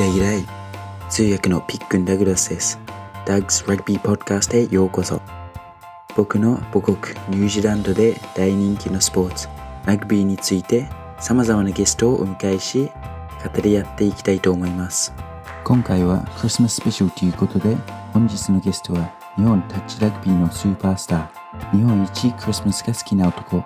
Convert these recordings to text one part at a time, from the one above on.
ラギライ通訳のピックン・ダグラスですダグス・ラグビー・ポッドキャストへようこそ僕の母国ニュージーランドで大人気のスポーツラグビーについて様々なゲストをお迎えし語り合っていきたいと思います今回はクリスマススペシャルということで本日のゲストは日本タッチラグビーのスーパースター日本一クリスマスが好きな男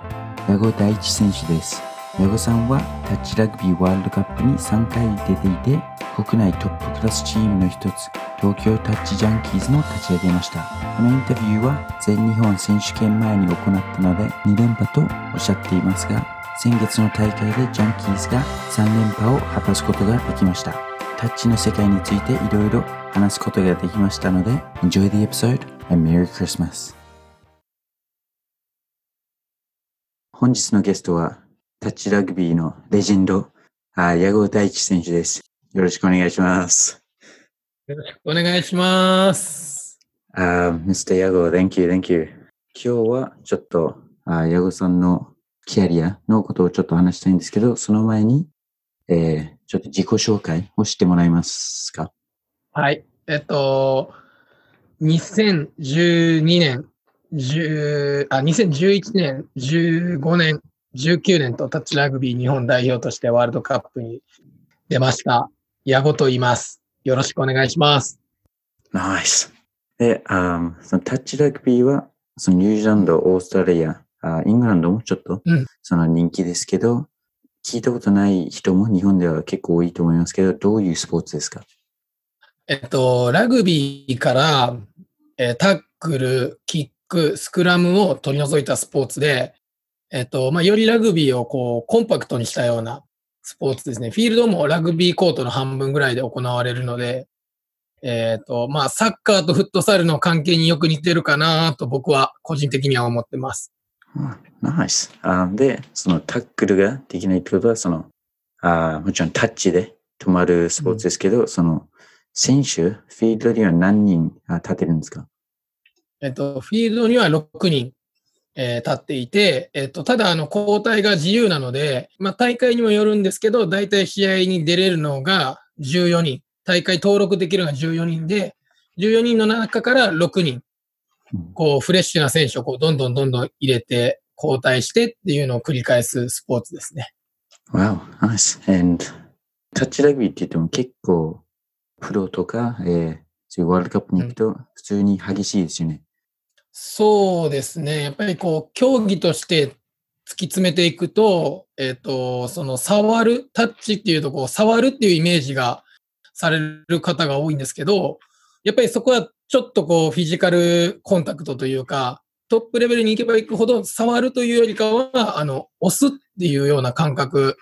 矢後大地選手です矢後さんはタッチラグビーワールドカップに3回出ていて国内トップクラスチームの一つ東京タッチジャンキーズも立ち上げました。このインタビューは全日本選手権前に行ったので2連覇とおっしゃっていますが先月の大会でジャンキーズが3連覇を果たすことができました。タッチの世界についていろいろ話すことができましたので Enjoy the episode and Merry Christmas 本日のゲストはタッチラグビーのレジェンド、あ矢後大地選手です。よろしくお願いします。よろしくお願いします。Uh, Mr. 矢後、thank you, thank you. 今日はちょっと、あ矢後さんのキャリアのことをちょっと話したいんですけど、その前に、えー、ちょっと自己紹介をしてもらえますか？はい。えっと、2012年、10あ、2011年、15年、19年とタッチラグビー日本代表としてワールドカップに出ました。矢後と言います。よろしくお願いします。ナイス。で、あそのタッチラグビーは、そのニュージーランド、オーストラリア、あイングランドもちょっとうん、その人気ですけど、聞いたことない人も日本では結構多いと思いますけど、どういうスポーツですか？えっと、ラグビーから、えータックル、キック、スクラムを取り除いたスポーツで、えっと、まあ、よりラグビーをこう、コンパクトにしたようなスポーツですね。フィールドもラグビーコートの半分ぐらいで行われるので、えっと、まあ、サッカーとフットサルの関係によく似てるかなと僕は個人的には思ってます。ナイス。あで、そのタックルができないってことは、その、あもちろんタッチで止まるスポーツですけど、その、選手、フィールドには何人あ立てるんですか？えっと、フィールドには6人、えー立っていて、えっと、ただ、あの、交代が自由なので、まあ、大会にもよるんですけど、大体試合に出れるのが14人。大会登録できるのが14人で、14人の中から6人、こう、フレッシュな選手をこう、どんどんどんどん入れて、交代してっていうのを繰り返すスポーツですね。Wow, nice. And タッチラグビーって言っても結構プロとか、えー、そういうワールドカップに行くと普通に激しいですよね。そうですね。やっぱりこう、競技として突き詰めていくと、えっ、と、その触る、タッチっていうとこう、触るっていうイメージがされる方が多いんですけど、やっぱりそこはちょっとこう、フィジカルコンタクトというか、トップレベルに行けば行くほど触るというよりかは、あの、押すっていうような感覚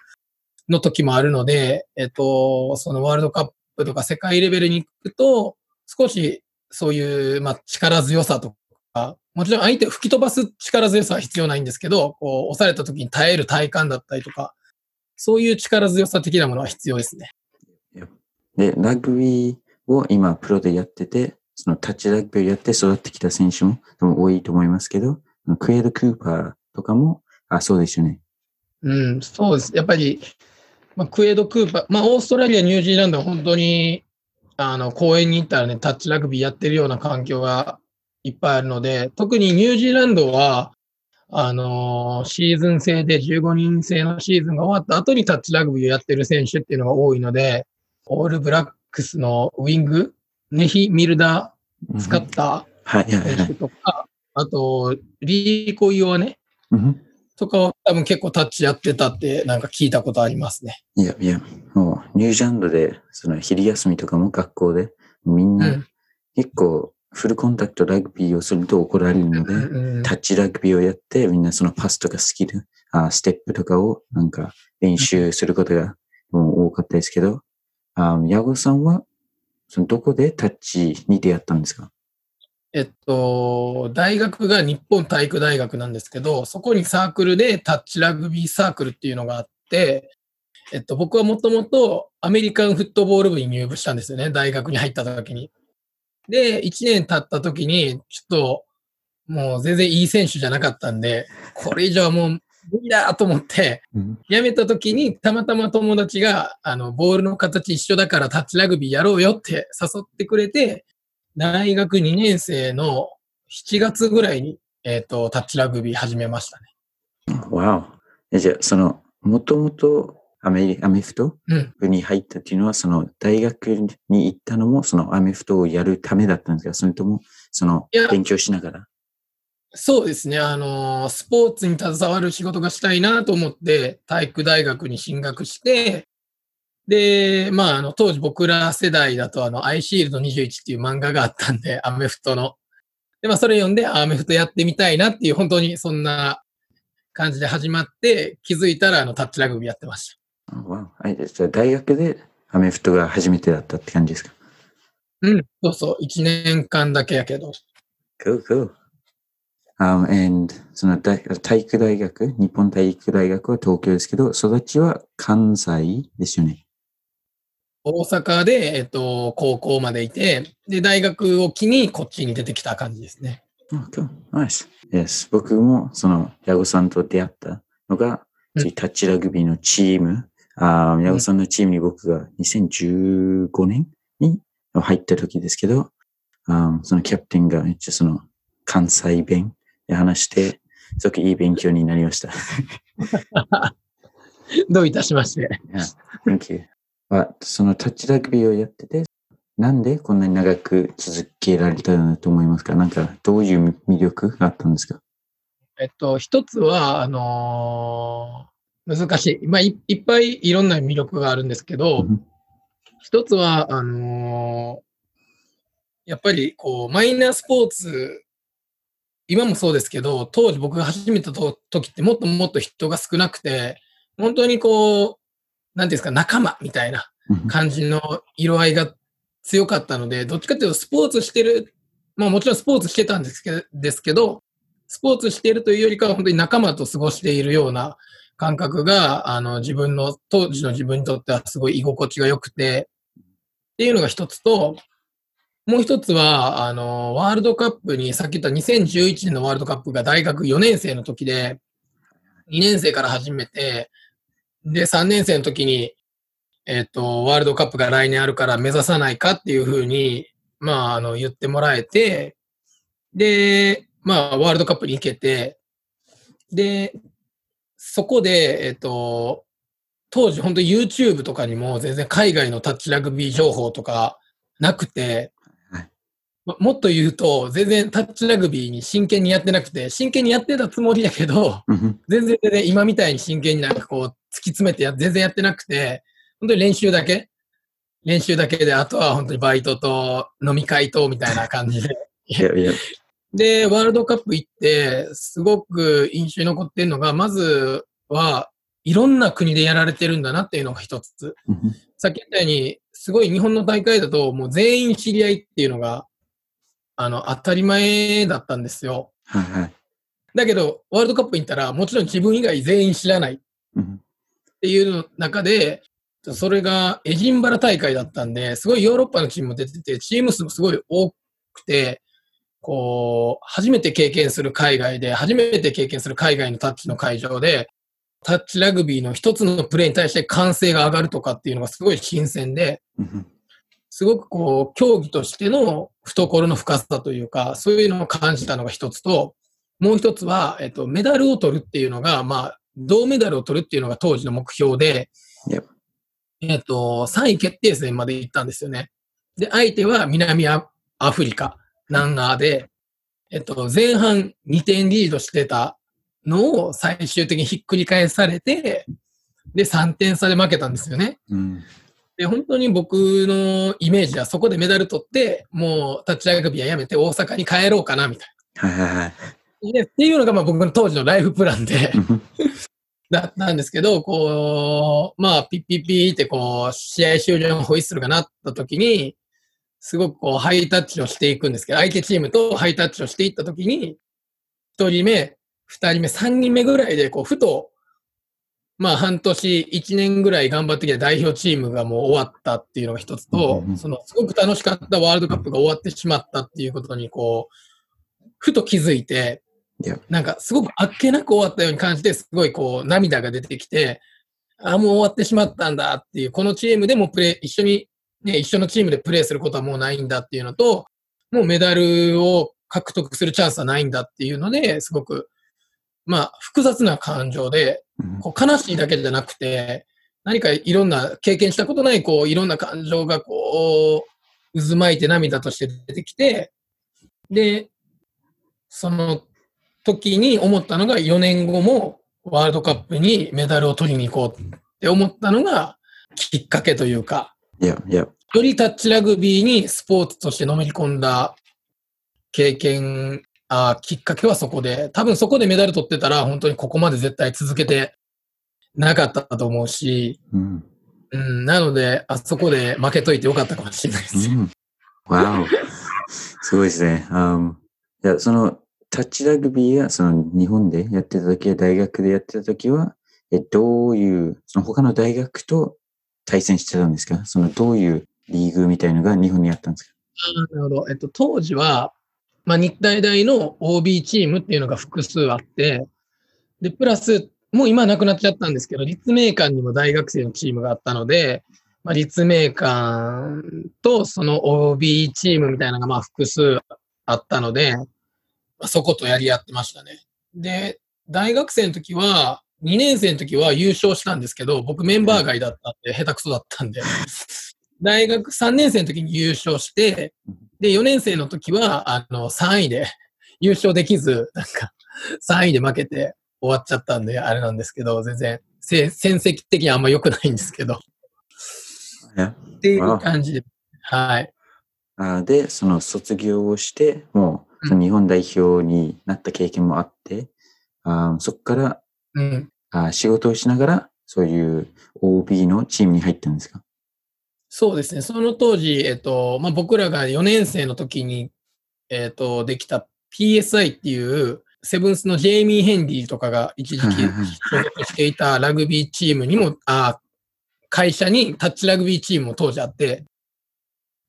の時もあるので、えっ、と、そのワールドカップとか世界レベルに行くと、少しそういう、まあ、力強さと、もちろん相手を吹き飛ばす力強さは必要ないんですけど、こう、押された時に耐える体感だったりとか、そういう力強さ的なものは必要ですね。で、ラグビーを今プロでやってて、そのタッチラグビーをやって育ってきた選手も多いと思いますけど、クエイド・クーパーとかも、あ、そうですよね。うん、そうです。やっぱり、まあ、クエイド・クーパー、まあ、オーストラリア、ニュージーランドは本当に、あの、公園に行ったらね、タッチラグビーやってるような環境がいっぱいあるので、特にニュージーランドは、あのーシーズン制で15人制のシーズンが終わった後にタッチラグビーをやってる選手っていうのが多いので、オールブラックスのウィング、ネヒ・ミルダー使った選手。とか、あと、リーコ・イオはね、うんとかは多分結構タッチやってたってなんか聞いたことありますね。いや、いや、もう、ニュージーランドで、その昼休みとかも学校で、みんう。なん結構フルコンタクトラグビーをすると怒られるので、うんタッチラグビーをやって、みんなそのパスとかスキル、あステップとかをなんか練習することが多かったですけど、あ矢後さんは、そのどこでタッチに出会ったんですか？えっと、大学が日本体育大学なんですけど、そこにサークルでタッチラグビーサークルっていうのがあって、えっと、僕はもともとアメリカンフットボール部に入部したんですよね、大学に入った時に。で、1年経った時に、ちょっと、もう全然いい選手じゃなかったんで、これ以上はもう無理だと思って、うん辞めた時にたまたま友達が、あの、ボールの形一緒だからタッチラグビーやろうよって誘ってくれて、大学2年生の7月ぐらいに、えっ、と、タッチラグビー始めましたね。わお。えじゃあ、その、もともとアメリアメフトうん。部に入ったっていうのは、その大学に行ったのも、そのアメフトをやるためだったんですかそれとも、その勉強しながら？そうですね。あの、スポーツに携わる仕事がしたいなと思って、体育大学に進学して、で、まあ、あの、当時僕ら世代だと、あの、アイシールド21っていう漫画があったんで、アメフトの。で、まあ、それ読んで、あアメフトやってみたいなっていう、本当にそんな感じで始まって、気づいたら、あの、タッチラグビーやってました。じゃあ、大学でアメフトが初めてだったって感じですか？うん、そうそう。1年間だけやけど。Cool, cool. Um, and その大体育大学、日本体育大学は東京ですけど、育ちは関西ですよね。大阪で、えっと、高校までいて、で、大学を機にこっちに出てきた感じですね。Oh, cool. Nice. Yes. 僕もそのヤゴさんと出会ったのが、うんタッチラグビーのチーム、あーヤゴさんのチームに僕が2015年に入った時ですけど、あーそのキャプテンがめっちゃその関西弁で話して、すごくいい勉強になりました。どういたしまして。Thank you. あそのタッチラグビーをやってて、なんでこんなに長く続けられたのと思いますか？なんかどういう魅力があったんですか？えっと、一つは、あのー難しい。まあい、いっぱいいろんな魅力があるんですけどう、ん一つは、あのーやっぱり、こう、マイナースポーツ、今もそうですけど、当時僕が始めたと時ってもっともっと人が少なくて、本当にこう、なんていうんですか、仲間みたいなうん感じの色合いが強かったので、どっちかっていうとスポーツしてる、まあもちろんスポーツしてたんですけど、ですけどスポーツしているというよりかは本当に仲間と過ごしているような感覚が、あの自分の、当時の自分にとってはすごい居心地が良くて、っていうのが一つと、もう一つは、あの、ワールドカップに、さっき言った2011年のワールドカップが大学4年生の時で、2年生から始めて、で、3年生の時に、えっ、と、ワールドカップが来年あるから目指さないかっていうふうに、まあ、あの、言ってもらえて、で、まあ、ワールドカップに行けて、で、そこで、えっ、と、当時本当に YouTube とかにも全然海外のタッチラグビー情報とかなくてはい、まもっと言うと、全然タッチラグビーに真剣にやってなくて、真剣にやってたつもりだけど、うん。全然全然今みたいに真剣になんかこう突き詰めてや全然やってなくて、本当に練習だけ。練習だけで、あとは本当にバイトと飲み会とみたいな感じで。いやいや、で、ワールドカップ行って、すごく印象に残ってるのが、まずはいろんな国でやられてるんだなっていうのが一つ。うんさっき言ったように、すごい日本の大会だともう全員知り合いっていうのが、あの、当たり前だったんですよ。はいはい。だけど、ワールドカップに行ったら、もちろん自分以外全員知らないうんっていう中で、それがエジンバラ大会だったんで、すごいヨーロッパのチームも出てて、チーム数もすごい多くて、こう、初めて経験する海外で、初めて経験する海外のタッチの会場で、タッチラグビーの一つのプレーに対して歓声が上がるとかっていうのがすごい新鮮で、うんすごくこう、競技としての懐の深さというか、そういうのを感じたのが一つと、もう一つは、えっと、メダルを取るっていうのが、まあ、銅メダルを取るっていうのが当時の目標で.えっと、3位決定戦まで行ったんですよね。で、相手は南アアフリカ、南アで、えっと、前半2点リードしてたのを最終的にひっくり返されて、で、3点差で負けたんですよね。うんで、本当に僕のイメージはそこでメダル取って、もうタッチラグビーはやめて大阪に帰ろうかな、みたいはいはいはい。な。でっていうのがまあ僕の当時のライフプランでうんだったんですけど、こう、まあ、ピッピッピーってこう、試合終了のホイッスルが鳴った時に、すごくこう、ハイタッチをしていくんですけど、相手チームとハイタッチをしていった時に、一人目、二人目、三人目ぐらいで、こう、ふと、まあ、半年、一年ぐらい頑張ってきた代表チームがもう終わったっていうのが一つとその、すごく楽しかったワールドカップが終わってしまったっていうことに、こう、ふと気づいて、なんかすごくあっけなく終わったように感じて、すごいこう涙が出てきて、あ、もう終わってしまったんだっていう、このチームでもプレイ、一緒に、ね、一緒のチームでプレーすることはもうないんだっていうのと、もうメダルを獲得するチャンスはないんだっていうので、すごく、まあ、複雑な感情で、うん。こう悲しいだけじゃなくて、何かいろんな経験したことない、こう、いろんな感情がこう、渦巻いて涙として出てきて、で、その時に思ったのが4年後もワールドカップにメダルを取りに行こうって思ったのがきっかけというか、いや、いや、よりタッチラグビーにスポーツとしてのめり込んだ経験、あきっかけはそこで、多分そこでメダル取ってたら本当にここまで絶対続けてなかったと思うし、うん。うん、なので、あそこで負けといてよかったかもしれないですよ。うん。わお。すごいですね。Um, いや、その、タッチラグビーが、その、日本でやってた時、大学でやってた時は、え、どういう、その他の大学と対戦してたんですかその、どういうリーグみたいのが日本にあったんですか？あなるほど。えっと、当時は、まあ、日体大の OB チームっていうのが複数あって、で、プラス、もう今なくなっちゃったんですけど、立命館にも大学生のチームがあったので、まあ、立命館とその OB チームみたいなのがまあ複数あったので、まあ、そことやり合ってましたね。で、大学生の時は、2年生の時は優勝したんですけど、僕メンバー外だったんで、下手くそだったんで、大学3年生の時に優勝して、で、4年生の時は、あの、3位で優勝できず、なんか、3位で負けて終わっちゃったんで、あれなんですけど、全然、せ戦績的にはあんま良くないんですけど、っていう感じで、はい。あで、その卒業をして、もう、その日本代表になった経験もあって、あそこからうん。あ仕事をしながら、そういう OB のチームに入ったんですか？そうですね。その当時、えっと、まあ、僕らが4年生の時に、えっと、できた PSI っていう、セブンスのジェイミー・ヘンリーとかが一時期所属していたラグビーチームにも、あ会社にタッチラグビーチームも当時あって、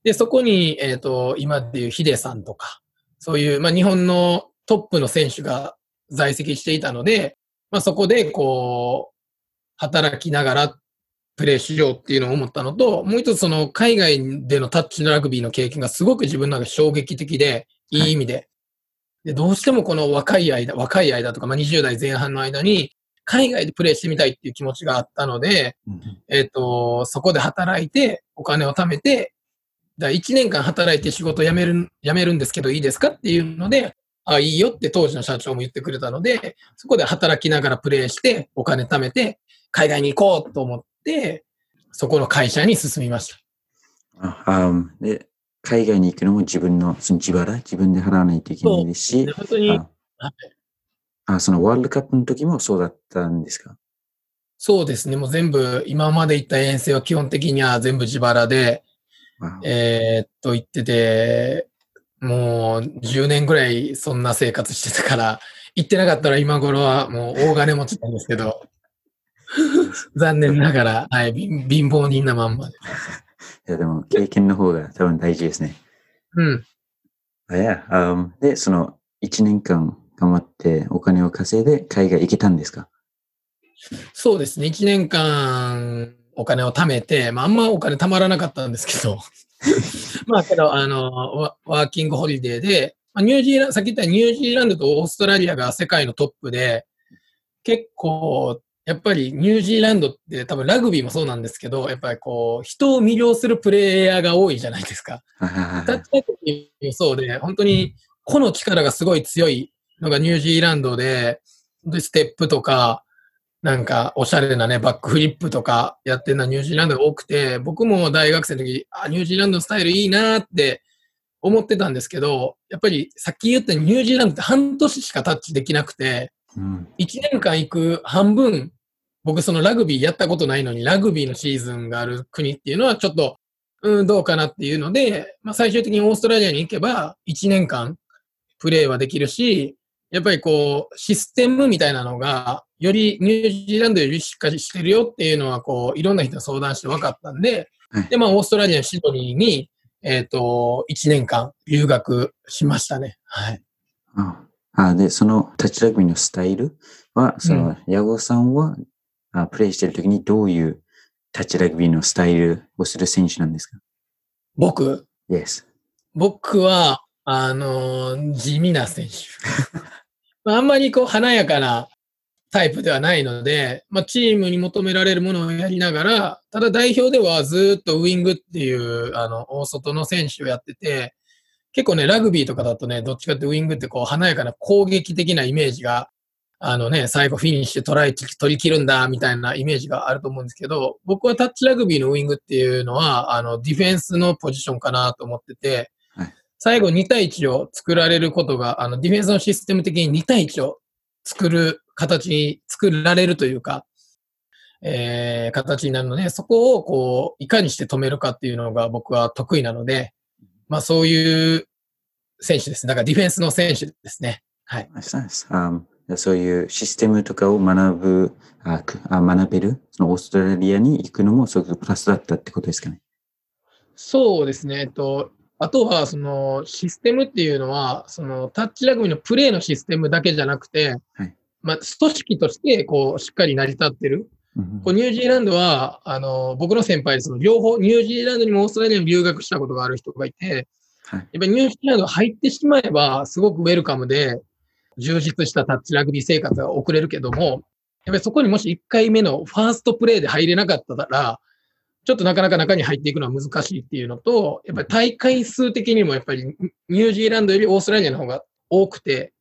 で、そこに、えっ、と、今でいうヒデさんとか、そういう、まあ、日本のトップの選手が在籍していたので、まあ、そこで、こう、働きながらプレーしようっていうのを思ったのと、もう一つその海外でのタッチのラグビーの経験がすごく自分の中で衝撃的で、いい意味で。で、どうしてもこの若い間、若い間とか、まあ、20代前半の間に、海外でプレーしてみたいっていう気持ちがあったので、えっ、と、そこで働いて、お金を貯めて、だ1年間働いて仕事辞める、辞めるんですけどいいですかっていうので、あ、いいよって当時の社長も言ってくれたので、そこで働きながらプレーして、お金貯めて、海外に行こうと思って、そこの会社に進みました。ああで、海外に行くのも自分の、その自腹、自分で払わないといけないですしで、本当に、ああ、そのワールドカップの時もそうだったんですか？そうですね、もう全部、今まで行った遠征は基本的には全部自腹で、わえーっと、行ってて、もう10年ぐらいそんな生活してたから、行ってなかったら今頃はもう大金持ちなんですけど、残念ながら、はい、貧貧乏人なまんまで。いや、でも経験の方が多分大事ですね。うん。あいや、あで、その1年間頑張ってお金を稼いで海外行けたんですか？そうですね、1年間お金を貯めて、まあ、あんまお金貯まらなかったんですけど、まあけど、あの、ワワーキングホリデーで、まあ、ニュージーランド、さっき言ったニュージーランドとオーストラリアが世界のトップで、結構、やっぱりニュージーランドって多分ラグビーもそうなんですけど、やっぱりこう、人を魅了するプレイヤーが多いじゃないですか。タッチラグビーもそうで、本当に個の力がすごい強いのがニュージーランドで、でステップとか、なんかおしゃれなね、バックフリップとかやってるのはニュージーランドが多くて、僕も大学生の時、あ、ニュージーランドのスタイルいいなって思ってたんですけど、やっぱりさっき言ったニュージーランドって半年しかタッチできなくて、うん。1年間行く半分、僕そのラグビーやったことないのに、ラグビーのシーズンがある国っていうのはちょっと、うん、どうかなっていうので、まあ最終的にオーストラリアに行けば、1年間プレーはできるし、やっぱりこう、システムみたいなのが、よりニュージーランドよりしっかりしてるよっていうのは、こう、いろんな人と相談して分かったんではい、で、まあ、オーストラリアのシドニーに、えっ、と、1年間留学しましたね。はい。ああで、そのタッチラグビーのスタイルは、その、矢後さんは、あプレイしてるときにどういうタッチラグビーのスタイルをする選手なんですか？僕 ?Yes. 僕は、あのー地味な選手。まああんまりこう華やかなタイプではないので、まあ、チームに求められるものをやりながら、ただ代表ではずっとウイングっていう、あの、大外の選手をやってて、結構ね、ラグビーとかだとね、どっちかってウイングってこう華やかな攻撃的なイメージが、あのね、最後フィニッシュトライ取り切るんだ、みたいなイメージがあると思うんですけど、僕はタッチラグビーのウイングっていうのは、あの、ディフェンスのポジションかなと思ってて、最後2対1を作られることが、あの、ディフェンスのシステム的に2対1を作る形に作られるというか、えー、形になるので、そこをこう、いかにして止めるかっていうのが僕は得意なので、まあそういう選手です。だからディフェンスの選手ですね。はい。そういうシステムとかを学ぶ、あくあ学べる、そのオーストラリアに行くのもすごくプラスだったってことですかね。そうですね。えっと、あとは、その、システムっていうのは、その、タッチラグビーのプレーのシステムだけじゃなくて、はい。まあ、組織として、こう、しっかり成り立ってる。うんこうニュージーランドは、あの、僕の先輩で、その、両方、ニュージーランドにもオーストラリアにも留学したことがある人がいて、はい。やっぱりニュージーランド入ってしまえば、すごくウェルカムで、充実したタッチラグビー生活が送れるけども、やっぱりそこにもし1回目のファーストプレーで入れなかったら、ちょっとなかなか中に入っていくのは難しいっていうのと、やっぱり大会数的にもやっぱりニュージーランドよりオーストラリアの方が多くて、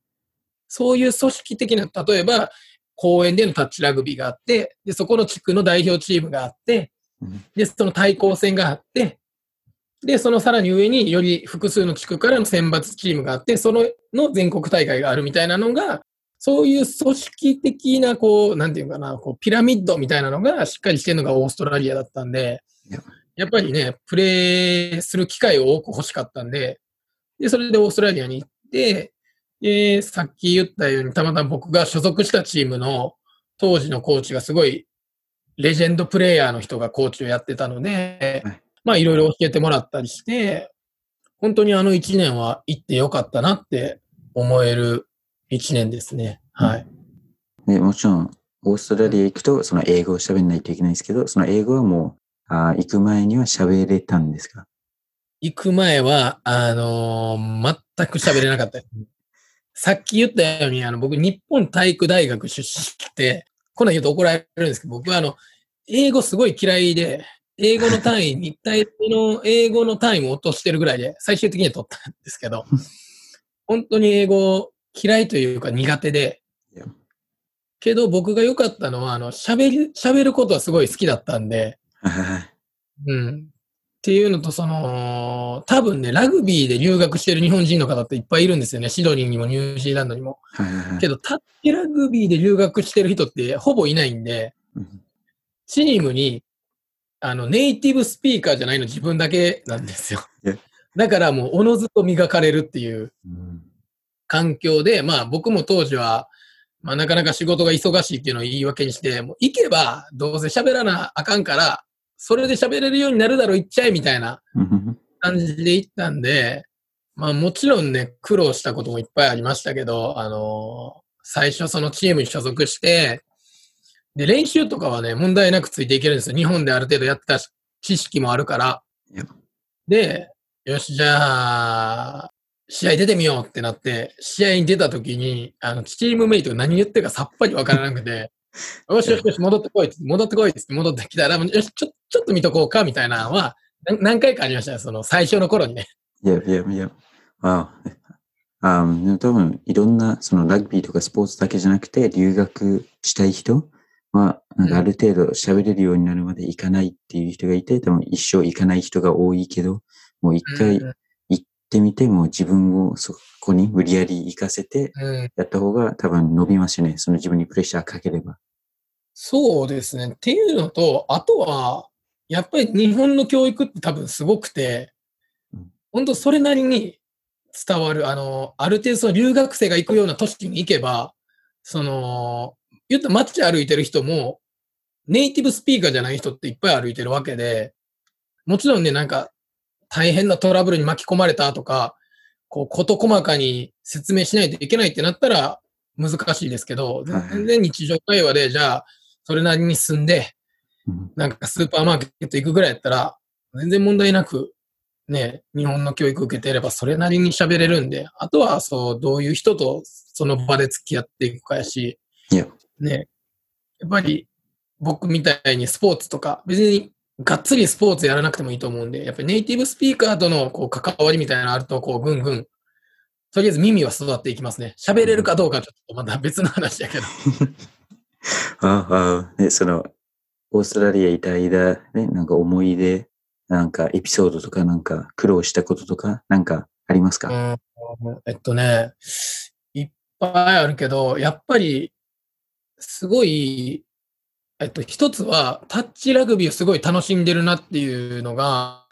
そういう組織的な、例えば公園でのタッチラグビーがあって、で、そこの地区の代表チームがあってうん、で、その対抗戦があって、で、そのさらに上により複数の地区からの選抜チームがあって、そのの全国大会があるみたいなのが、そういう組織的な、こう、なんていうかな、こう、ピラミッドみたいなのがしっかりしてるのがオーストラリアだったんでいや、やっぱりね、プレーする機会を多く欲しかったんで、で、それでオーストラリアに行って、で、さっき言ったように、たまたま僕が所属したチームの当時のコーチがすごいレジェンドプレイヤーの人がコーチをやってたので、はいまあいろいろ教えてもらったりして、本当にあの一年は行ってよかったなって思える一年ですね。はい。でもちろん、オーストラリア行くと、その英語を喋んないといけないですけど、その英語はもう、あ行く前には喋れたんですか？行く前は、あのー全く喋れなかった。さっき言ったように、あの、僕、日本体育大学出身で、こんなん言うと怒られるんですけど、僕はあの、英語すごい嫌いで、英語の単位、日体の英語の単位も落としてるぐらいで、最終的には取ったんですけど、本当に英語嫌いというか苦手でけど僕が良かったのは、あの、喋る、喋ることはすごい好きだったんで、はいうん。っていうのと、その、多分ね、ラグビーで留学してる日本人の方っていっぱいいるんですよね。シドニーにもニュージーランドにも。けど、タッチラグビーで留学してる人ってほぼいないんで、うんチームに、あの、ネイティブスピーカーじゃないの自分だけなんですよえ。だからもう、おのずと磨かれるっていううん環境で、まあ僕も当時は、まあなかなか仕事が忙しいっていうのを言い訳にして、もう行けばどうせ喋らなあかんから、それで喋れるようになるだろう行っちゃえみたいなうん感じで行ったんで、まあもちろんね、苦労したこともいっぱいありましたけど、あのー最初そのチームに所属して、で、練習とかはね、問題なくついていけるんですよ。日本である程度やってた知識もあるから。で、よし、じゃあ、試合出てみようってなって、試合に出た時に、あの、チームメイトが何言ってるかさっぱりわからなくて、よしよしよし、戻ってこいって、戻ってこいって戻ってきたら、よし、ちょ、ちょっと見とこうか、みたいなのは、な何回かありましたよ。その、最初の頃にね。いやいやいや。わあ。あ多分、いろんな、そのラグビーとかスポーツだけじゃなくて、留学したい人は、なんかある程度喋れるようになるまで行かないっていう人がいて、多分一生行かない人が多いけど、もう一回ってみて、もう自分をそこに無理やり行かせて、うん、やった方が多分伸びますよね。その自分にプレッシャーかければ。そうですね。っていうのと、あとは、やっぱり日本の教育って多分すごくてうん、本当それなりに伝わる。あの、ある程度その留学生が行くような都市に行けば、その、言ったら街歩いてる人も、ネイティブスピーカーじゃない人っていっぱい歩いてるわけで、もちろんね、なんか、大変なトラブルに巻き込まれたとか、こう、事細かに説明しないといけないってなったら難しいですけど、全然日常会話で、じゃあ、それなりに進んで、なんかスーパーマーケット行くぐらいやったら、全然問題なく、ね、日本の教育受けていればそれなりに喋れるんで、あとはそう、どういう人とその場で付き合っていくかやし、ね、やっぱり僕みたいにスポーツとか、別にがっつりスポーツやらなくてもいいと思うんで、やっぱりネイティブスピーカーとのこう関わりみたいなのあると、こう、ぐんぐん、とりあえず耳は育っていきますね。喋れるかどうかちょっとまた別の話やけど。ああ、ね、その、オーストラリアいた間、ね、なんか思い出、なんかエピソードとか、なんか苦労したこととか、なんかありますか、うん、えっとね、いっぱいあるけど、やっぱり、すごい、えっと、一つは、タッチラグビーをすごい楽しんでるなっていうのが、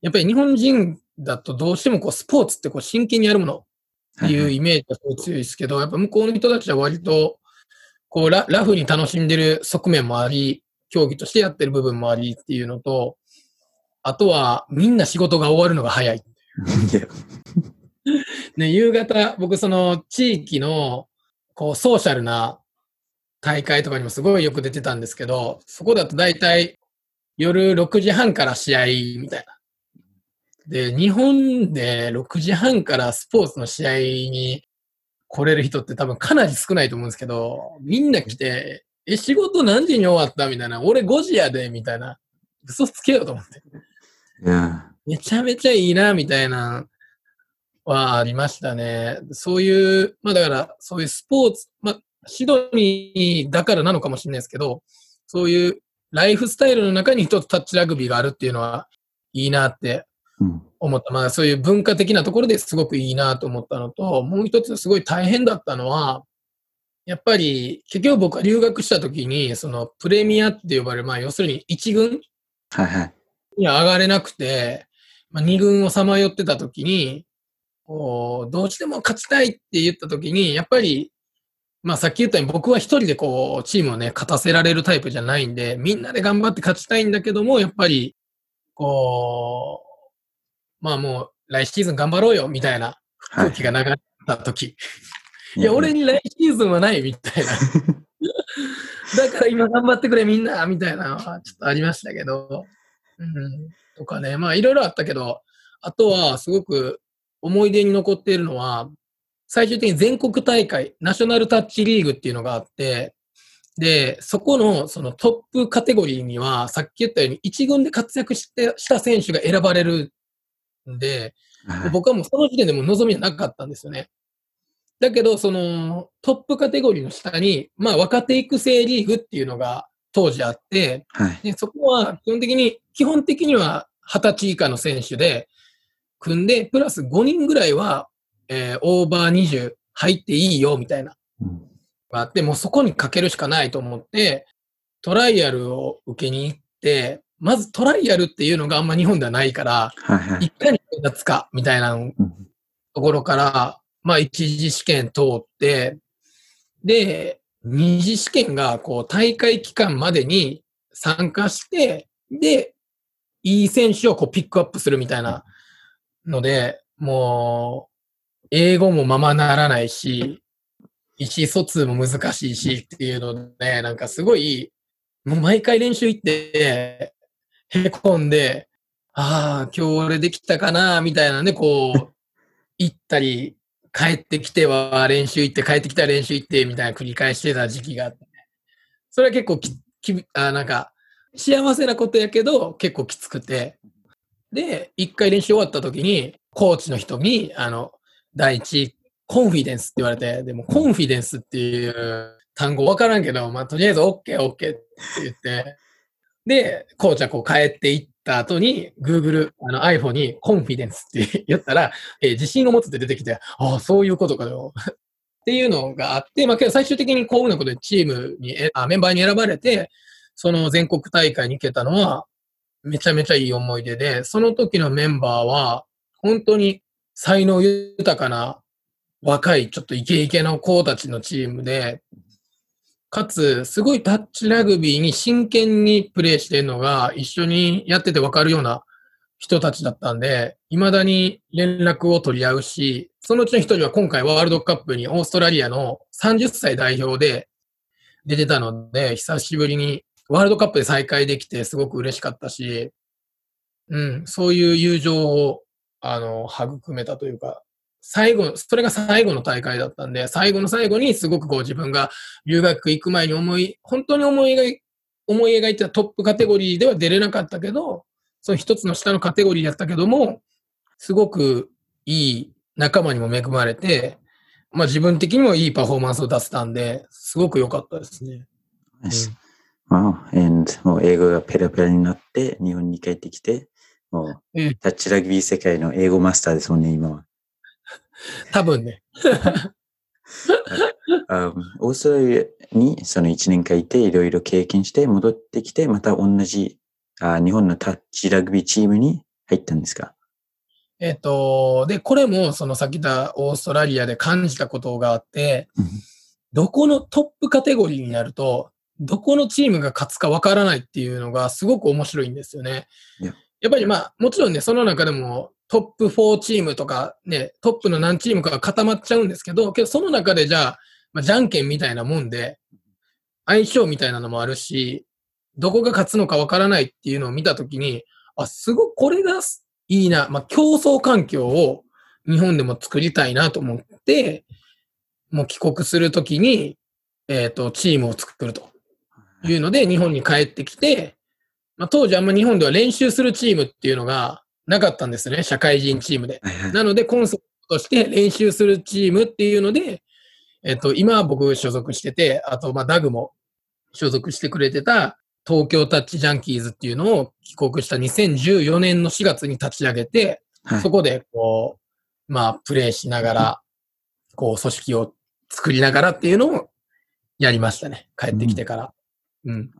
やっぱり日本人だとどうしてもこうスポーツってこう真剣にやるものっていうイメージがすごい強いですけど、やっぱ向こうの人たちは割とこうララフに楽しんでる側面もあり、競技としてやってる部分もありっていうのと、あとはみんな仕事が終わるのが早い。ね、夕方、僕その地域のこうソーシャルな大会とかにもすごいよく出てたんですけど、そこだと大体夜6時半から試合みたいな。で、日本で6時半からスポーツの試合に来れる人って多分かなり少ないと思うんですけど、みんな来て、え、仕事何時に終わったみたいな、俺5時やで、みたいな。嘘つけようと思って。めちゃめちゃいいな、みたいな、はありましたね。そういう、まあだから、そういうスポーツ、まあ、シドニーだからなのかもしれないですけど、そういうライフスタイルの中に一つタッチラグビーがあるっていうのはいいなって思った。まあそういう文化的なところですごくいいなと思ったのと、もう一つすごい大変だったのは、やっぱり結局僕は留学した時に、そのプレミアって呼ばれる、まあ要するに一軍に上がれなくて、まあ、二軍をさまよってた時に、どうしても勝ちたいって言った時に、やっぱりまあさっき言ったように僕は一人でこうチームをね、勝たせられるタイプじゃないんで、みんなで頑張って勝ちたいんだけども、やっぱり、こう、まあもう来シーズン頑張ろうよみたいな空気が流れた時、はい、いや、俺に来シーズンはないみたいな。だから今頑張ってくれみんなみたいなのはちょっとありましたけど、うん、とかね、まあいろいろあったけど、あとはすごく思い出に残っているのは、最終的に全国大会、ナショナルタッチリーグっていうのがあって、で、そこのそのトップカテゴリーには、さっき言ったように一軍で活躍してした選手が選ばれるんで、僕はもうその時点でも望みはなかったんですよね。だけど、そのトップカテゴリーの下に、まあ若手育成リーグっていうのが当時あって、はい、でそこは基本的に、基本的には20歳以下の選手で組んで、プラス5人ぐらいはえー、オーバー20入っていいよみたいな。があって、もうそこにかけるしかないと思って、トライアルを受けに行って、まずトライアルっていうのがあんま日本ではないから、はいはい、いかに立つかみたいなところから、まあ一次試験通って、で、二次試験がこう大会期間までに参加して、で、いい選手をこうピックアップするみたいなので、も英語もままならないし、意思疎通も難しいしっていうので、なんかすごい、もう毎回練習行って、へこんで、ああ、今日俺できたかな、みたいなね、こう、行ったり、帰ってきては練習行って、帰ってきたら練習行って、みたいな繰り返してた時期があって、それは結構き、きあなんか、幸せなことやけど、結構きつくて、で、一回練習終わった時に、コーチの人に、あの、第一、コンフィデンスって言われて、でもコンフィデンスっていう単語わからんけど、まあ、とりあえず OK、OK って言って、で、コーチはこう帰っていった後に、Google、あの iPhone にコンフィデンスって言ったら、えー、自信を持つって出てきて、ああ、そういうことかよ。っていうのがあって、まあ、けど最終的にこういうことでチームにあ、メンバーに選ばれて、その全国大会に行けたのは、めちゃめちゃいい思い出で、その時のメンバーは、本当に才能豊かな若いちょっとイケイケの子たちのチームで、かつ、すごいタッチラグビーに真剣にプレーしてるのが一緒にやっててわかるような人たちだったんで、未だに連絡を取り合うし、そのうちの一人は今回ワールドカップにオーストラリアの30歳代表で出てたので、久しぶりにワールドカップで再会できてすごく嬉しかったし、うん、そういう友情を、あの、育めたというか、最後、それが最後の大会だったんで、最後の最後にすごくこう自分が留学行く前に思い、本当に思い描い、思い描いてたトップカテゴリーでは出れなかったけど、その一つの下のカテゴリーだったけども、すごくいい仲間にも恵まれて、まあ自分的にもいいパフォーマンスを出せたんで、すごく良かったですね。Nice. Wow. And もう英語がペラペラになって日本に帰ってきて、もうタッチラグビー世界の英語マスターですもんね、今は。多分ね。オーストラリアにその1年間いていろいろ経験して戻ってきて、また同じあ日本のタッチラグビーチームに入ったんですか？えっ、ー、と、で、これも、そのさっき言ったオーストラリアで感じたことがあって、どこのトップカテゴリーになると、どこのチームが勝つかわからないっていうのがすごく面白いんですよね。やっぱりまあ、もちろんね、その中でもトップ4チームとかね、トップの何チームかが固まっちゃうんですけど、けどその中でじゃあ、まあ、じゃんけんみたいなもんで、相性みたいなのもあるし、どこが勝つのかわからないっていうのを見たときに、あ、すごくこれがいいな、まあ、競争環境を日本でも作りたいなと思って、もう帰国するときに、えっ、ー、と、チームを作るというので、日本に帰ってきて、まあ、当時あんま日本では練習するチームっていうのがなかったんですね、社会人チームで。なので、コンセプトとして練習するチームっていうので、えっ、ー、と、今は僕所属してて、あと、まあ、ダグも所属してくれてた、東京タッチジャンキーズっていうのを帰国した2014年の4月に立ち上げて、はい、そこでこう、まあ、プレイしながら、こう、組織を作りながらっていうのをやりましたね。帰ってきてから。うん。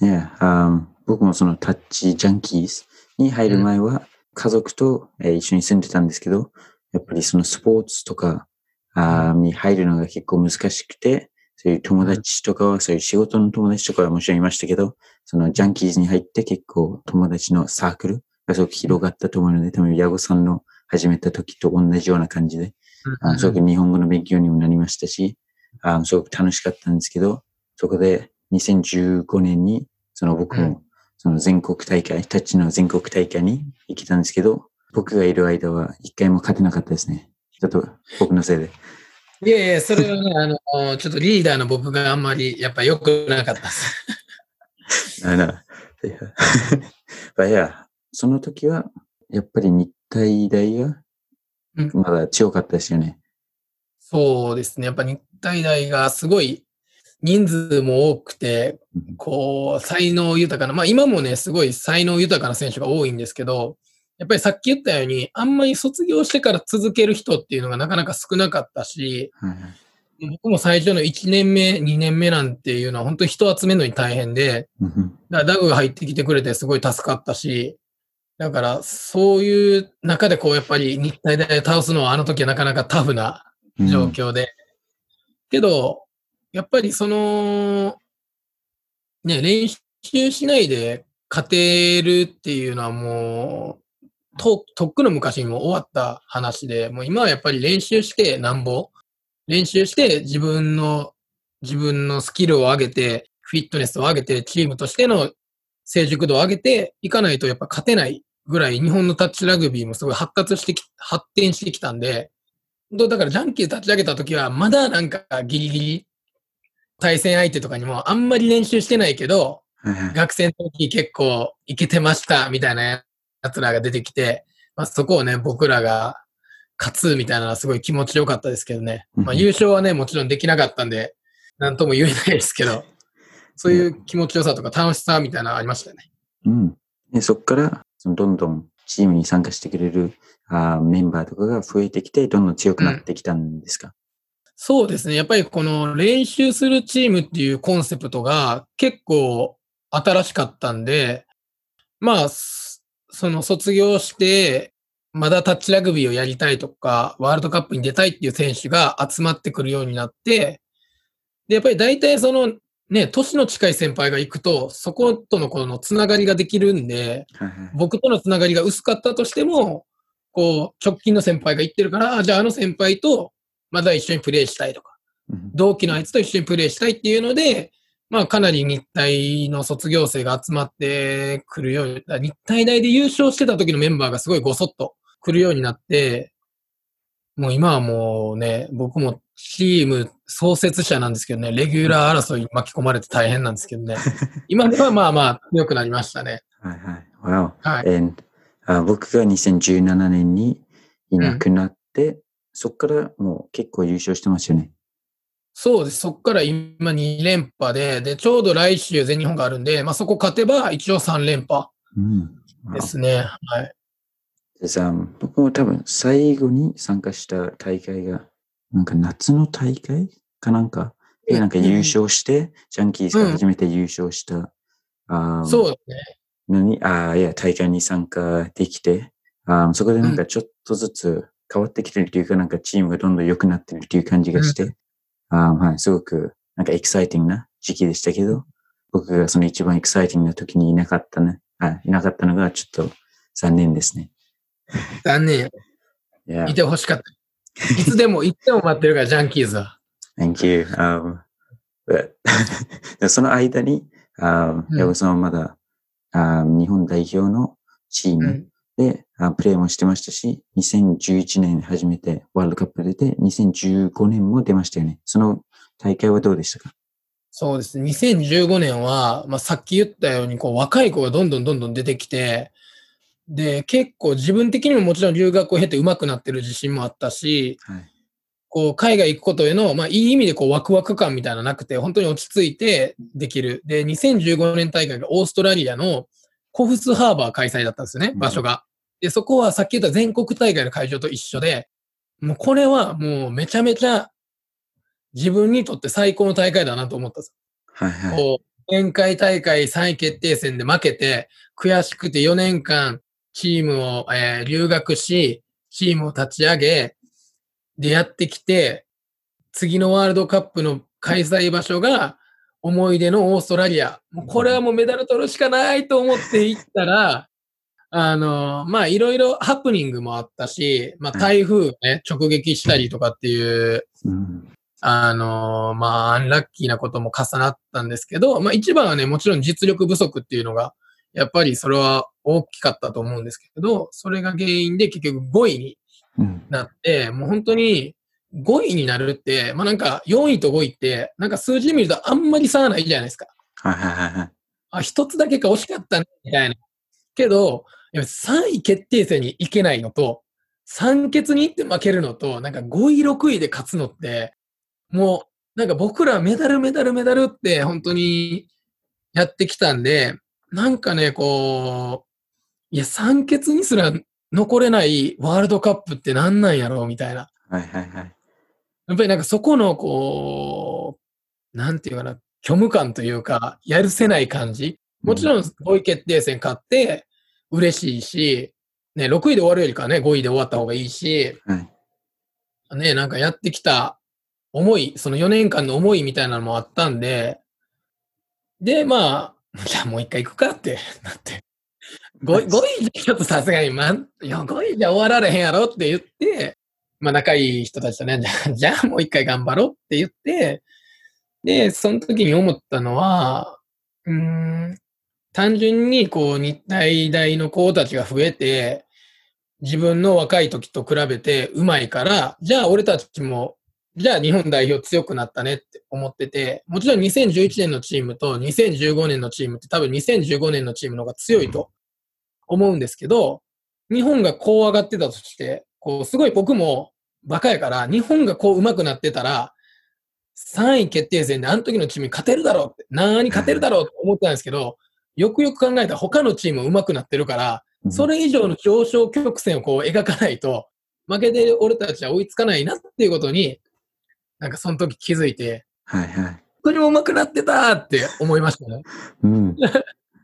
いや、um, 僕もそのタッチジャンキーズに入る前は、家族と、えー、一緒に住んでたんですけど、やっぱりそのスポーツとかあに入るのが結構難しくて、そういう友達とかは、そういう仕事の友達とかはもちろんいましたけど、そのジャンキーズに入って結構友達のサークルがすごく広がったと思うので、多分、ヤゴさんの始めた時と同じような感じで、あすごく日本語の勉強にもなりましたし、あすごく楽しかったんですけど、そこで2015年に、その僕も、その全国大会、タッチの全国大会に行けたんですけど、僕がいる間は一回も勝てなかったですね。ちょっと僕のせいで。いやいや、それはね、あの、ちょっとリーダーの僕があんまり、やっぱ良くなかったです。あの、いや、その時は、やっぱり日体大が、まだ強かったですよね、うん。そうですね。やっぱ日体大がすごい人数も多くて、こう、才能豊かな、まあ今もね、すごい才能豊かな選手が多いんですけど、やっぱりさっき言ったように、あんまり卒業してから続ける人っていうのがなかなか少なかったし、僕も最初の1年目、2年目なんていうのは本当に人集めるのに大変で、だダグが入ってきてくれてすごい助かったし、だからそういう中でこうやっぱり日体大倒すのはあの時はなかなかタフな状況で、うん、けど、やっぱりその、ね、練習しないで勝てるっていうのはもう、と、とっくの昔にも終わった話で、もう今はやっぱり練習してなんぼ、練習して自分の、自分のスキルを上げて、フィットネスを上げて、チームとしての成熟度を上げていかないとやっぱ勝てないぐらい日本のタッチラグビーもすごい発達してき、発展してきたんで、だからジャンキー立ち上げた時はまだなんかギリギリ対戦相手とかにもあんまり練習してないけど、学生の時結構いけてましたみたいな奴らが出てきて、まあ、そこをね、僕らが勝つみたいなのはすごい気持ちよかったですけどね。まあ、優勝はね、もちろんできなかったんで、なんとも言えないですけど、そういう気持ちよさとか楽しさみたいなのありましたね。うん。でそこから、どんどんチームに参加してくれるあメンバーとかが増えてきて、どんどん強くなってきたんですか、うん、そうですね。やっぱりこの練習するチームっていうコンセプトが結構新しかったんで、まあ、その卒業して、まだタッチラグビーをやりたいとか、ワールドカップに出たいっていう選手が集まってくるようになって、で、やっぱり大体その、ね、年の近い先輩が行くと、そことのこのつながりができるんで、僕とのつながりが薄かったとしても、こう、直近の先輩が言ってるから、あじゃああの先輩とまた一緒にプレイしたいとか、うん同期のあいつと一緒にプレイしたいっていうので、まあかなり日体の卒業生が集まってくるように、日体大で優勝してた時のメンバーがすごいごそっと来るようになって、もう今はもうね、僕もチーム創設者なんですけどね、レギュラー争いに巻き込まれて大変なんですけどね。今ではまあまあ良くなりましたね。はいはい。Wow. はい。And あ僕が2017年にいなくなって、そっからもう結構優勝してますよね。そうです。そこから今2連覇で、で、ちょうど来週全日本があるんで、まあそこ勝てば一応3連覇うん。ですね。はい。でさ、僕も多分最後に参加した大会が、なんか夏の大会かなんか、でなんか優勝して、ジャンキーズが初めて優勝した、あーそうですね。のに、ああ、いや、大会に参加できて、あーそこでなんかちょっとずつ変わってきてるというか、なんかチームがどんどん良くなってるという感じがして、あーはい、すごくなんかエキサイティングな時期でしたけど、僕がその一番エキサイティングな時にいなかったね、あいなかったのがちょっと残念ですね。残念。いやい、てほしかった。いつでも、いつでも待ってるから、ジャンキーズは。Thank you. Um, but で その間に、um, うん矢部さんはまだ、um, 日本代表のチームうん。で、あプレーもしてましたし、2011年に初めてワールドカップ出て、2015年も出ましたよね。その大会はどうでしたか？そうですね。2015年は、まあ、さっき言ったように、こう、若い子がどんどんどんどん出てきて、で、結構自分的にももちろん留学を経て上手くなってる自信もあったし、はい。こう、海外行くことへの、まあ、いい意味でこう、ワクワク感みたいなのなくて、本当に落ち着いてできる。で、2015年大会がオーストラリアのコフスハーバー開催だったんですよね、うん場所が。で、そこはさっき言った全国大会の会場と一緒で、もうこれはもうめちゃめちゃ自分にとって最高の大会だなと思ったんです。はいはい。こう、前回大会3位決定戦で負けて、悔しくて4年間チームを、えー留学し、チームを立ち上げ、でやってきて、次のワールドカップの開催場所が思い出のオーストラリア。もうこれはもうメダル取るしかないと思って行ったら、あの、まあいろいろハプニングもあったし、まあ台風ね、直撃したりとかっていううん。あのーまあ、アンラッキーなことも重なったんですけど、まあ一番はね、もちろん実力不足っていうのが、やっぱりそれは大きかったと思うんですけど、それが原因で結局5位にうん。なって、もう本当に5位になるって、まあなんか4位と5位って、なんか数字見るとあんまり差はないじゃないですか。はいはいはいはい。あ、一つだけか惜しかったね、みたいな。けど、やっぱ3位決定戦に行けないのと、3決に行って負けるのと、なんか5位、6位で勝つのって、もう、なんか僕らメダル、メダル、メダルって本当にやってきたんで、なんかね、こう、いや、3決にすら残れないワールドカップってなんなんやろうみたいな。はいはいはい。やっぱりなんかそこの、こう、なんていうかな、虚無感というか、やるせない感じ。もちろん5位決定戦勝って嬉しいし、ね、6位で終わるよりかはね、5位で終わった方がいいし、はい。ね、なんかやってきた思い、その4年間の思いみたいなのもあったんで、で、まあ、じゃあもう一回行くかって なって。5, 位5位じゃちょっとさすがに、まあ、いや、5位じゃ終わられへんやろって言って、まあ仲いい人たちとね、じゃあ、じゃあもう一回頑張ろうって言って、で、その時に思ったのは、うーん、単純にこう日体大の子たちが増えて、自分の若い時と比べて上手いから、じゃあ俺たちも、じゃあ日本代表強くなったねって思ってて、もちろん2011年のチームと2015年のチームって多分2015年のチームの方が強いと思うんですけど、日本がこう上がってたとして、こうすごい僕もバカやから、日本がこう上手くなってたら、3位決定戦であの時のチームに勝てるだろうって、何に勝てるだろうと思ってたんですけど、よくよく考えたら他のチーム上手くなってるから、それ以上の上昇曲線をこう描かないと、負けて俺たちは追いつかないなっていうことに、なんかその時気づいて、はいはい。本当に上手くなってたって思いましたね。うん。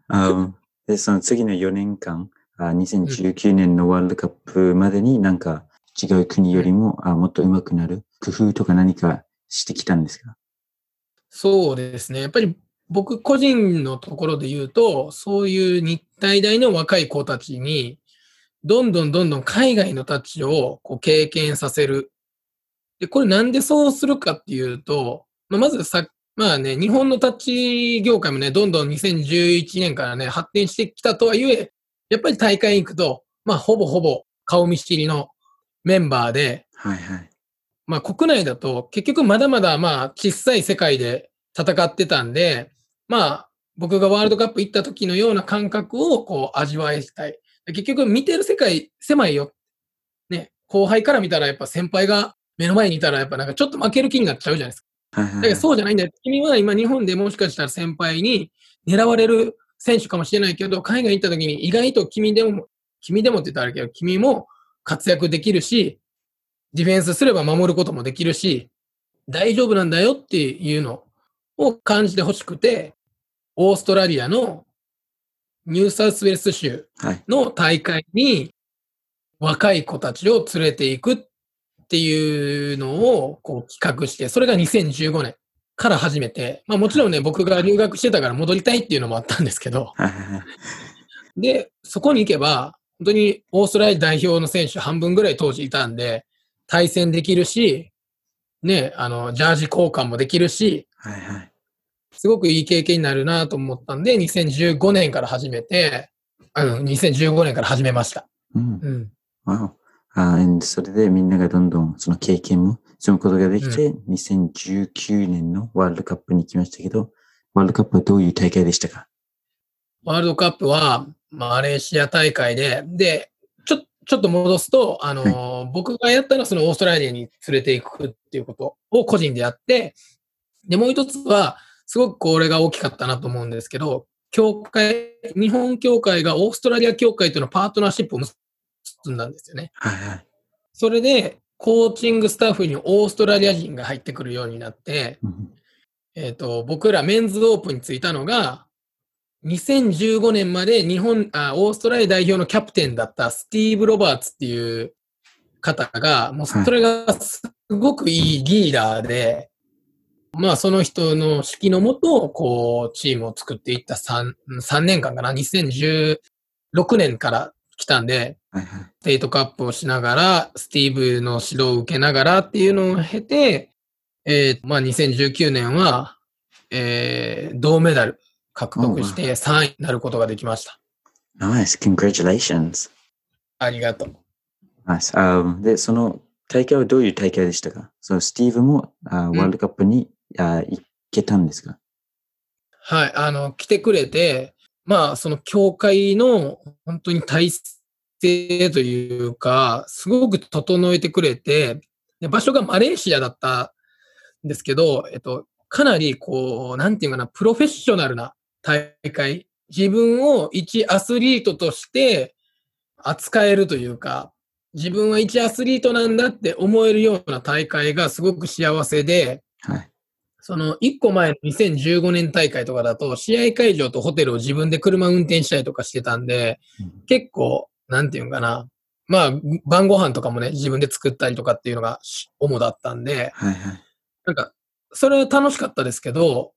あで、その次の4年間、あ2019年のワールドカップまでになんか違う国よりも、あもっと上手くなる工夫とか何かしてきたんですか？そうですね。やっぱり僕個人のところで言うと、そういう日体大の若い子たちにどんどんどんどん海外のタッチをこう経験させる。で、これなんでそうするかっていうと、まあ、まずさ、まあね、日本のタッチ業界もね、どんどん2011年からね、発展してきたとはいえ、やっぱり大会に行くと、まあ、ほぼほぼ顔見知りのメンバーで、はいはい。まあ、国内だと結局まだまだまあ、小さい世界で戦ってたんで、まあ、僕がワールドカップ行った時のような感覚をこう味わいたい。結局見てる世界狭いよ。ね、後輩から見たらやっぱ先輩が目の前にいたらやっぱなんかちょっと負ける気になっちゃうじゃないですか。だけどそうじゃないんだよ。君は今日本でもしかしたら先輩に狙われる選手かもしれないけど、海外行った時に意外と君でも、君でもって言ったらあれだけど、君も活躍できるし、ディフェンスすれば守ることもできるし、大丈夫なんだよっていうのを感じてほしくて、オーストラリアのニューサウスウェルス州はい。の大会に若い子たちを連れていくっていうのをこう企画して、それが2015年から始めて、まあもちろんね、僕が留学してたから戻りたいっていうのもあったんですけど。で、そこに行けば、本当にオーストラリア代表の選手半分ぐらい当時いたんで、対戦できるし、ね、あの、ジャージ交換もできるし、はいはい。すごくいい経験になるなと思ったんで、2015年から始めて、あの、2015年から始めました。うん。うん。わお。あーそれでみんながどんどんその経験も積むことができて、2019年のワールドカップに行きましたけど、ワールドカップはどういう大会でしたか？ワールドカップは、マレーシア大会で、で、ちょ、ちょっと戻すと、あのー僕がやったのはそのオーストラリアに連れて行くっていうことを個人でやって、で、もう一つは、すごくこれが大きかったなと思うんですけど、協会、日本協会がオーストラリア協会とのパートナーシップを結んだんですよね。はいはい。それで、コーチングスタッフにオーストラリア人が入ってくるようになって、うんえっ、と、僕らメンズオープンに着いたのが、2015年まで日本あ、オーストラリア代表のキャプテンだったスティーブ・ロバーツっていう方が、もうそれがすごくいいリーダーで、まあその人の指揮のもと、こう、チームを作っていった3、3年間かな、2016年から来たんで、はいはい。ステートカップをしながら、スティーブの指導を受けながらっていうのを経て、えーまあ2019年は、えー銅メダル獲得して3位になることができました。Nice. Congratulations. ありがとう。Nice. で、その大会はどういう大会でしたか？そのスティーブもあーワールドカップに、あー行けたんですか？はい、あの、来てくれて、まあ、その教会の本当に体制というか、すごく整えてくれて、で場所がマレーシアだったんですけど、えっと、かなりこう、なんていうかな、プロフェッショナルな大会。自分を一アスリートとして扱えるというか、自分は一アスリートなんだって思えるような大会がすごく幸せで、はい。その1個前の2015年大会とかだと、試合会場とホテルを自分で車運転したりとかしてたんで、結構、なんていうんかな。まあ、晩ご飯とかもね、自分で作ったりとかっていうのがし主だったんで、はいはい。なんか、それは楽しかったですけど、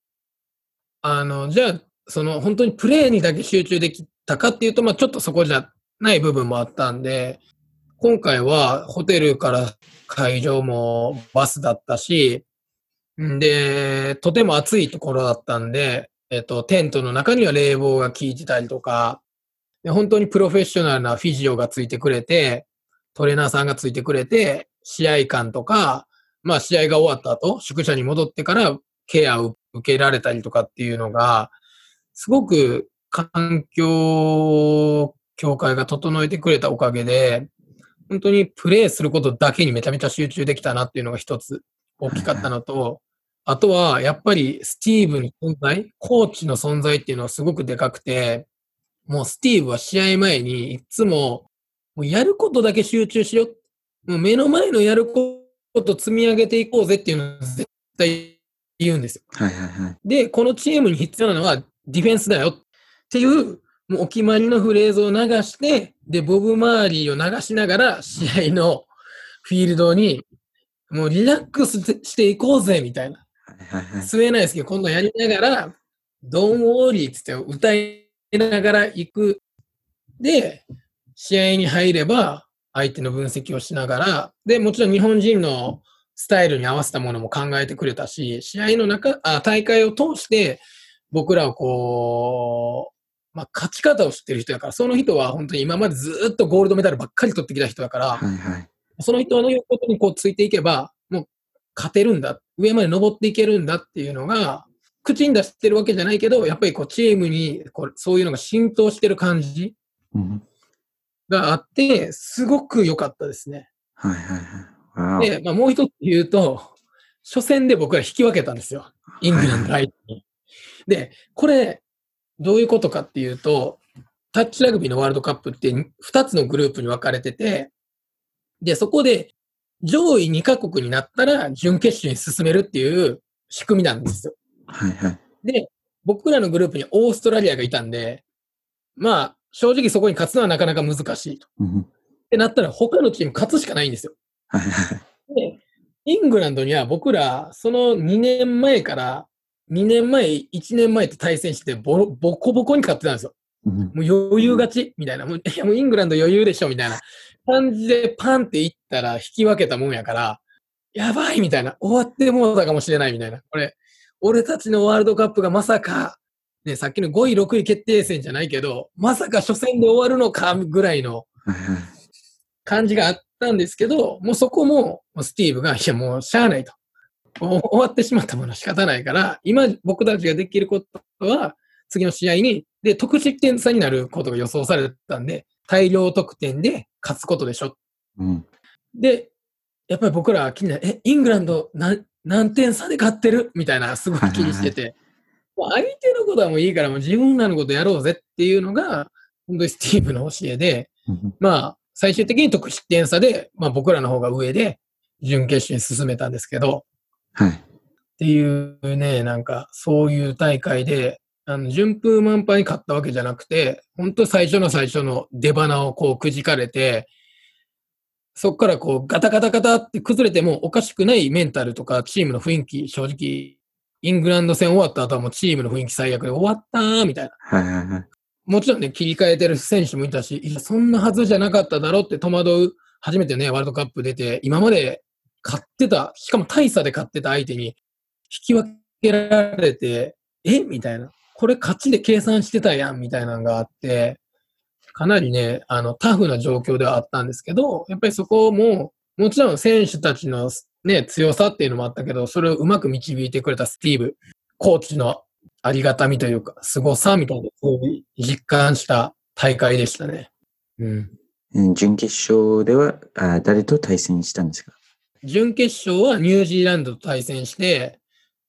あの、じゃあ、その本当にプレーにだけ集中できたかっていうと、まあちょっとそこじゃない部分もあったんで、今回はホテルから会場もバスだったし、んで、とても暑いところだったんで、えっと、テントの中には冷房が効いてたりとか、本当にプロフェッショナルなフィジオがついてくれて、トレーナーさんがついてくれて、試合感とか、まあ試合が終わった後、宿舎に戻ってからケアを受けられたりとかっていうのが、すごく環境協会が整えてくれたおかげで、本当にプレーすることだけにめちゃめちゃ集中できたなっていうのが一つ大きかったのと、あとはやっぱりスティーブの存在、コーチの存在っていうのはすごくでかくて、もうスティーブは試合前にいつも、もうやることだけ集中しろ。もう目の前のやること積み上げていこうぜっていうのを絶対言うんですよ。はいはいはい。で、このチームに必要なのはディフェンスだよっていう、もうお決まりのフレーズを流して、で、ボブ・マーリーを流しながら試合のフィールドに、もうリラックスしていこうぜみたいな。吸えないですけど、今度やりながら、ドン・ウォーリーってって歌いながら行く。で、試合に入れば、相手の分析をしながら、で、もちろん日本人のスタイルに合わせたものも考えてくれたし、試合の中、あ大会を通して僕らをこう、まあ、勝ち方を知ってる人やから、その人は本当に今までずっとゴールドメダルばっかり取ってきた人だから、はいはい。その人の言うことにこうついていけば、もう勝てるんだ、上まで登っていけるんだっていうのが、口に出してるわけじゃないけど、やっぱりこうチームにこうそういうのが浸透してる感じうんがあって、すごく良かったですね。はいはいはい。で、まあ、もう一つ言うと、初戦で僕ら引き分けたんですよ。イングランド相手に。で、これ、どういうことかっていうと、タッチラグビーのワールドカップって2つのグループに分かれてて、で、そこで上位2カ国になったら準決勝に進めるっていう仕組みなんですよ。はいはい。で、僕らのグループにオーストラリアがいたんで、まあ、正直そこに勝つのはなかなか難しいと。うんってなったら他のチーム勝つしかないんですよ。はいはい。で、イングランドには僕ら、その2年前から、2年前、1年前って対戦してボコボコに勝ってたんですよ。うんもう余裕勝ちみたいな。もういや、もうイングランド余裕でしょみたいな感じでパンっていったら引き分けたもんやから、やばいみたいな。終わってもうたかもしれないみたいな。これ、俺たちのワールドカップがまさか、ね、さっきの5位、6位決定戦じゃないけど、まさか初戦で終わるのかぐらいの。感じがあったんですけど、もうそこも、スティーブが、いやもうしゃあないと。終わってしまったものは仕方ないから、今僕たちができることは、次の試合に、で、得失点差になることが予想されたんで、大量得点で勝つことでしょ。うん。で、やっぱり僕らは気になる、え、イングランド何何点差で勝ってる？みたいな、すごい気にしてて、もう相手のことはもういいから、もう自分らのことやろうぜっていうのが、本当にスティーブの教えで、うんまあ、最終的に得失点差で、まあ僕らの方が上で、準決勝に進めたんですけど、はい。っていうね、なんか、そういう大会で、あの、順風満帆に勝ったわけじゃなくて、本当最初の最初の出花をこうくじかれて、そこからこうガタガタガタって崩れてもおかしくないメンタルとかチームの雰囲気、正直、イングランド戦終わった後はもうチームの雰囲気最悪で終わったーみたいな。もちろんね、切り替えてる選手もいたし、いや、そんなはずじゃなかっただろうって戸惑う、初めてね、ワールドカップ出て、今まで勝ってた、しかも大差で勝ってた相手に引き分けられて、え？みたいな。これ勝ちで計算してたやん、みたいなのがあって、かなりね、あの、タフな状況ではあったんですけど、やっぱりそこも、もちろん選手たちのね、強さっていうのもあったけど、それをうまく導いてくれたスティーブ、コーチのありがたみというか、凄さみたいな、実感した大会でしたね。うん。うん準決勝ではあ誰と対戦したんですか？準決勝はニュージーランドと対戦して、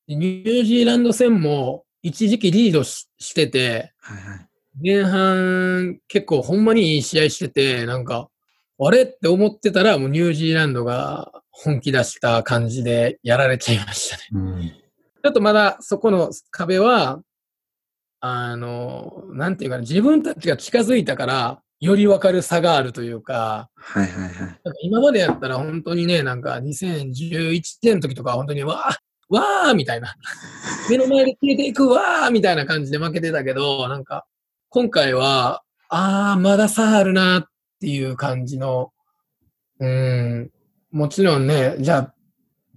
でニュージーランド戦も一時期リードししてて、はいはい。前半結構ほんまにいい試合してて、なんか、あれって思ってたらもうニュージーランドが本気出した感じでやられちゃいましたね。うん。ちょっとまだそこの壁は、あの、なんていうかな、自分たちが近づいたから、よりわかる差があるというか、はいはいはい。今までやったら本当にね、なんか2011年の時とかは本当にわー、わーみたいな。目の前で消えていくわーみたいな感じで負けてたけど、なんか今回は、あー、まだ差あるなっていう感じの、うん、もちろんね、じゃあ、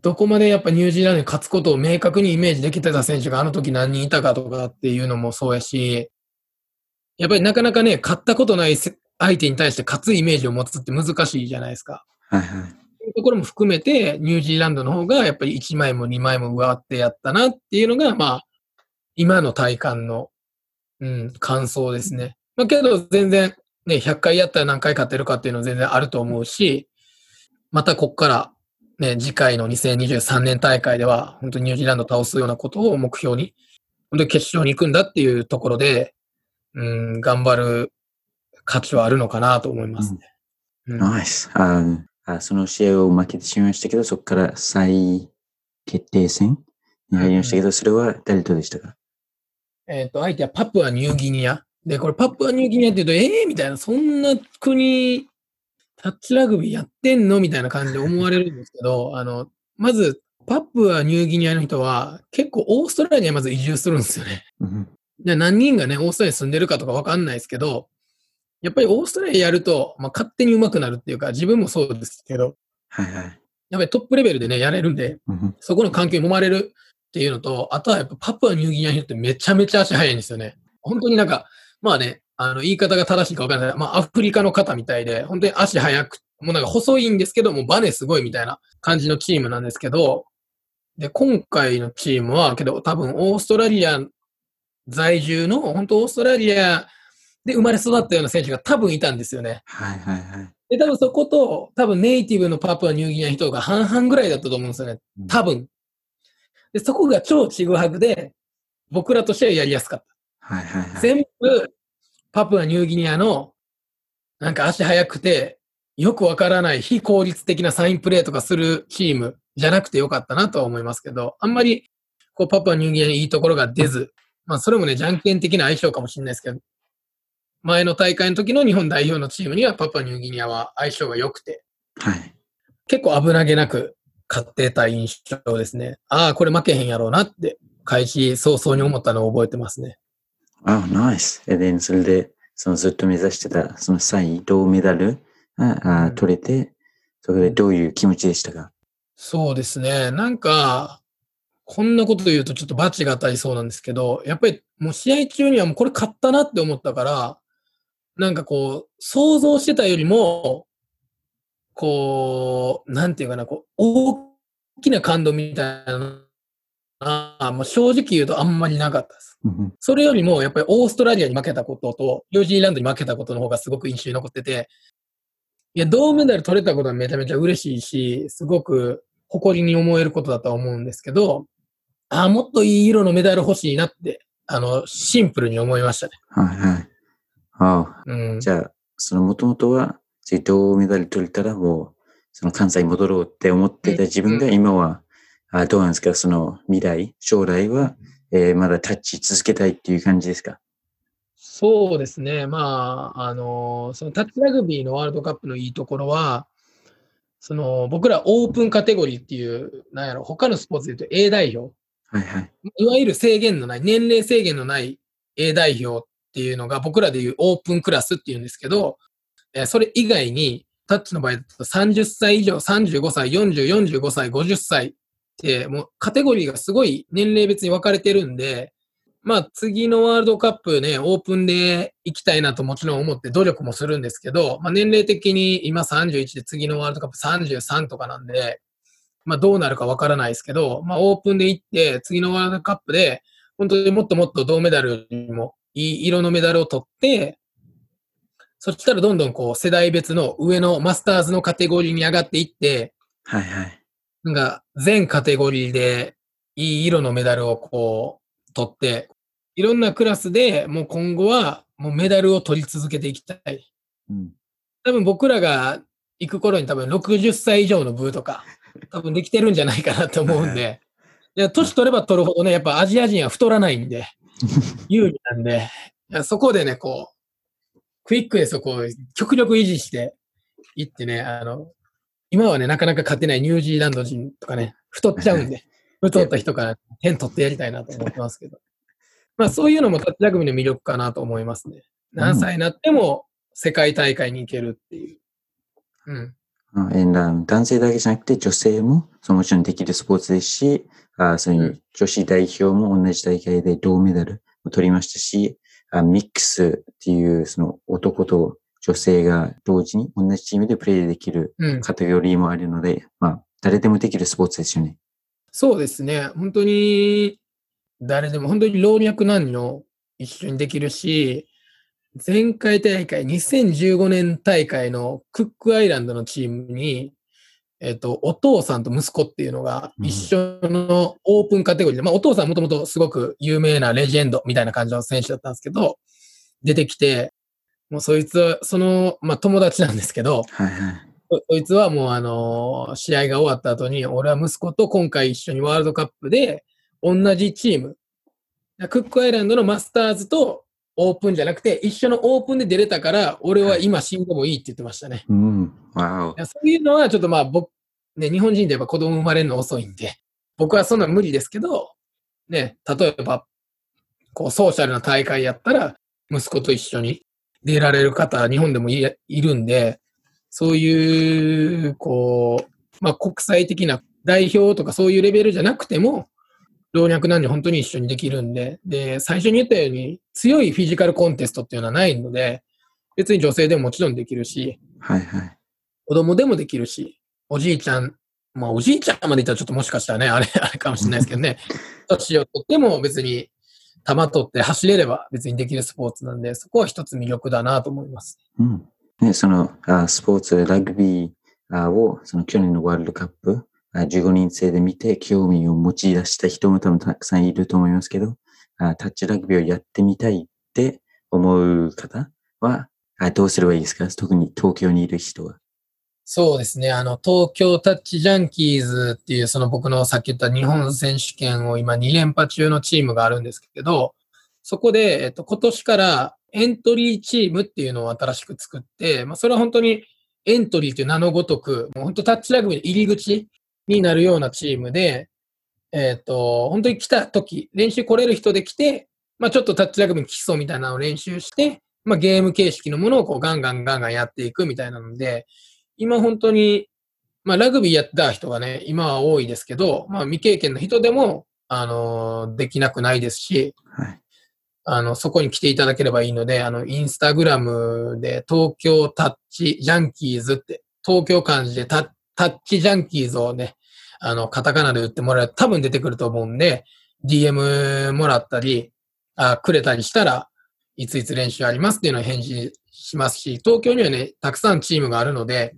どこまでやっぱニュージーランドに勝つことを明確にイメージできてた選手があの時何人いたかとかっていうのもそうやし、やっぱりなかなかね、勝ったことない相手に対して勝つイメージを持つって難しいじゃないですか。はいはい。いうところも含めて、ニュージーランドの方がやっぱり1枚も2枚も上回ってやったなっていうのが、まあ、今の体感の、うん、感想ですね。まあけど全然、ね、100回やったら何回勝てるかっていうのは全然あると思うし、またこっから、ね、次回の2023年大会では、本当にニュージーランドを倒すようなことを目標に、本当に決勝に行くんだっていうところで、うん、頑張る価値はあるのかなと思いますね。うんナイス。ああその試合を負けてしまいましたけど、そこから再決定戦に入りましたけど、それは誰とでしたか？えっ、と、相手はパプアニューギニア。で、これパプアニューギニアって言うと、ええー、みたいな、そんな国、タッチラグビーやってんの？みたいな感じで思われるんですけど、あの、まず、パプアニューギニアの人は、結構オーストラリアにまず移住するんですよね。うん。で何人がね、オーストラリアに住んでるかとかわかんないですけど、やっぱりオーストラリアやると、まあ、勝手に上手くなるっていうか、自分もそうですけど、はいはい。やっぱりトップレベルでね、やれるんで、うんそこの環境に揉まれるっていうのと、あとはやっぱパプアニューギニアの人ってめちゃめちゃ足速いんですよね。本当になんか、まあね、あの、言い方が正しいかわからない。まあ、アフリカの方みたいで、本当に足速く、もうなんか細いんですけど、もうバネすごいみたいな感じのチームなんですけど、で、今回のチームは、けど多分オーストラリア在住の、本当オーストラリアで生まれ育ったような選手が多分いたんですよね。はいはいはい。で、多分そこと、多分ネイティブのパプアニューギニアの人が半々ぐらいだったと思うんですよね。多分。で、そこが超ちぐはぐで、僕らとしてはやりやすかった。はいはいはい。全部、パプアニューギニアの、なんか足速くて、よくわからない非効率的なサインプレーとかするチームじゃなくてよかったなとは思いますけど、あんまり、こう、パプアニューギニアにいいところが出ず、まあ、それもね、じゃんけん的な相性かもしれないですけど、前の大会の時の日本代表のチームにはパプアニューギニアは相性が良くて、はい。結構危なげなく勝ってた印象ですね。ああ、これ負けへんやろうなって、開始早々に思ったのを覚えてますね。あ、ナイス。え、で、それで、そのずっと目指してた、その3位、銅メダルが、あうん取れて、それでどういう気持ちでしたか？そうですね。なんか、こんなこと言うとちょっとバチが当たりそうなんですけど、やっぱりもう試合中にはもうこれ勝ったなって思ったから、なんかこう、想像してたよりも、こう、なんていうかな、こう、大きな感動みたいなのあまあ、正直言うとあんまりなかったです。うんそれよりも、やっぱりオーストラリアに負けたことと、ニュージーランドに負けたことの方がすごく印象に残ってて、いや、銅メダル取れたことはめちゃめちゃ嬉しいし、すごく誇りに思えることだとは思うんですけど、ああ、もっといい色のメダル欲しいなって、あの、シンプルに思いましたね。はいはい。あうん。じゃあ、そのもともとは、次銅メダル取れたらもう、その関西に戻ろうって思ってた自分が今は、あどうなんですか？その未来、将来は、えーまだタッチ続けたいっていう感じですか？そうですね。まあ、あの、そのタッチラグビーのワールドカップのいいところは、その、僕らオープンカテゴリーっていう、なんやろ、他のスポーツで言うと A 代表。はいはい。いわゆる制限のない、年齢制限のない A 代表っていうのが僕らでいうオープンクラスっていうんですけど、えそれ以外に、タッチの場合だと30歳以上、35歳、40、45歳、50歳って、もうカテゴリーがすごい年齢別に分かれてるんで、まあ次のワールドカップね、オープンで行きたいなともちろん思って努力もするんですけど、まあ年齢的に今31で次のワールドカップ33とかなんで、まあどうなるかわからないですけど、まあオープンで行って、次のワールドカップで、本当にもっともっと銅メダルにもいい色のメダルを取って、そしたらどんどんこう世代別の上のマスターズのカテゴリーに上がっていって、はいはい。なんか全カテゴリーでいい色のメダルをこう取って、いろんなクラスでもう今後はもうメダルを取り続けていきたい。うん。多分僕らが行く頃に多分60歳以上の部とか、多分できてるんじゃないかなと思うんで、いや、年取れば取るほどね、やっぱアジア人は太らないんで、有利なんで、そこでね、こう、クイックレスをこう、極力維持していってね、あの、今はね、なかなか勝てないニュージーランド人とかね、太っちゃうんで、太った人から点取ってやりたいなと思ってますけど。まあそういうのもタッチラグビーの魅力かなと思いますね。何歳になっても世界大会に行けるっていう。うん。あえーな男性だけじゃなくて女性もそのもちろんできるスポーツですし、あそういう女子代表も同じ大会で銅メダルを取りましたし、あミックスっていうその男と女性が同時に同じチームでプレーできるうん。カテゴリーもあるので、まあ誰でもできるスポーツですよね。そうですね。本当に、誰でも、本当に老若男女一緒にできるし、前回大会、2015年大会のクックアイランドのチームに、えっ、と、お父さんと息子っていうのがうん一緒のオープンカテゴリーで、まあお父さんもともとすごく有名なレジェンドみたいな感じの選手だったんですけど、出てきて、もうそいつは、その、まあ友達なんですけど、はいはい。そそいつはもうあのー試合が終わった後に、俺は息子と今回一緒にワールドカップで、同じチーム、クックアイランドのマスターズとオープンじゃなくて、一緒のオープンで出れたから、俺は今死んでもいいって言ってましたね。うん。そういうのはちょっとまあ僕、ね、日本人でやっぱ子供生まれるの遅いんで、僕はそんな無理ですけど、ね、例えば、こうソーシャルな大会やったら、息子と一緒に出られる方、日本でもいいるんで、そういう、こう、まあ、国際的な代表とかそういうレベルじゃなくても、老若男女本当に一緒にできるんで、で、最初に言ったように強いフィジカルコンテストっていうのはないので、別に女性でももちろんできるし、はいはい。子供でもできるし、おじいちゃん、まあおじいちゃんまでいったらちょっともしかしたらね、あれ、あれかもしれないですけどね、年を取っても別に球取って走れれば別にできるスポーツなんで、そこは一つ魅力だなと思います。うん。ね、その、あスポーツ、ラグビーあを、その去年のワールドカップ、あ15人制で見て興味を持ち出した人も多分たくさんいると思いますけど、タッチラグビーをやってみたいって思う方は、どうすればいいですか？特に東京にいる人は。そうですね。あの、東京タッチジャンキーズっていう、その僕のさっき言った日本選手権を今2連覇中のチームがあるんですけど、そこで、えっと、今年からエントリーチームっていうのを新しく作って、まあ、それは本当にエントリーという名のごとく、もう本当タッチラグビーの入り口になるようなチームで、えっと、本当に来た時、練習来れる人で来て、まあ、ちょっとタッチラグビーの基礎みたいなのを練習して、まあ、ゲーム形式のものをこうガンガンガンガンやっていくみたいなので、今本当に、まあ、ラグビーやった人がね、今は多いですけど、まあ、未経験の人でも、あの、できなくないですし、はい。あの、そこに来ていただければいいので、あの、インスタグラムで東京タッチジャンキーズって、東京漢字でタタッチジャンキーズをね、あの、カタカナで打ってもらえる多分出てくると思うんで、DM もらったり、あ、くれたりしたら、いついつ練習ありますっていうのを返事しますし、東京にはね、たくさんチームがあるので、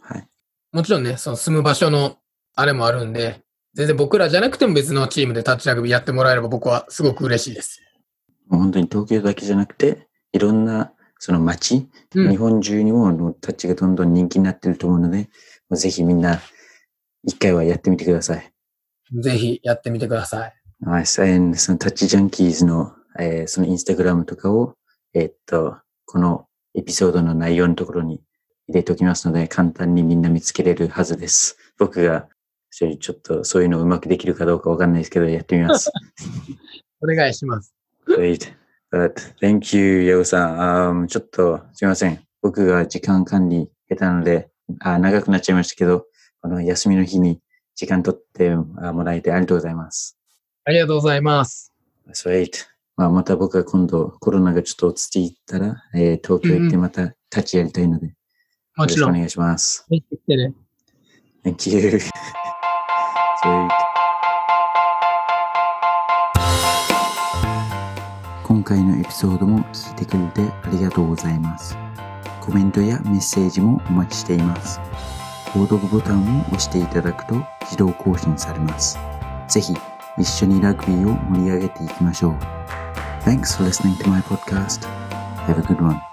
はい。もちろんね、その住む場所のあれもあるんで、全然僕らじゃなくても別のチームでタッチラグビーやってもらえれば僕はすごく嬉しいです。もう本当に東京だけじゃなくて、いろんなその街、うん日本中にものタッチがどんどん人気になってると思うので、ぜひみんな一回はやってみてください。ぜひやってみてください。はい、そのタッチジャンキーズの、えーそのインスタグラムとかを、えーっと、このエピソードの内容のところに入れておきますので、簡単にみんな見つけれるはずです。僕が、ちょっとそういうのをうまくできるかどうかわかんないですけど、やってみます。お願いします。Great. But thank you, ヤゴさん。Um, ちょっとすいません。僕が時間管理下手なので、あ長くなっちゃいましたけど、この休みの日に時間取ってあもらえてありがとうございます。ありがとうございます。Sweet. まあ、また僕は今度コロナがちょっと落ち着いたら、えー東京行ってまた立ちやりたいので、よもちろん。ろしくお願いします。ぜひ来てね。Thank you. Sweet. 今回のエピソードも聞いてくれてありがとうございます。コメントやメッセージもお待ちしています。購読ボタンを押していただくと自動更新されます。ぜひ一緒にラグビーを盛り上げていきましょう。Thanks for listening to my podcast. Have a good one.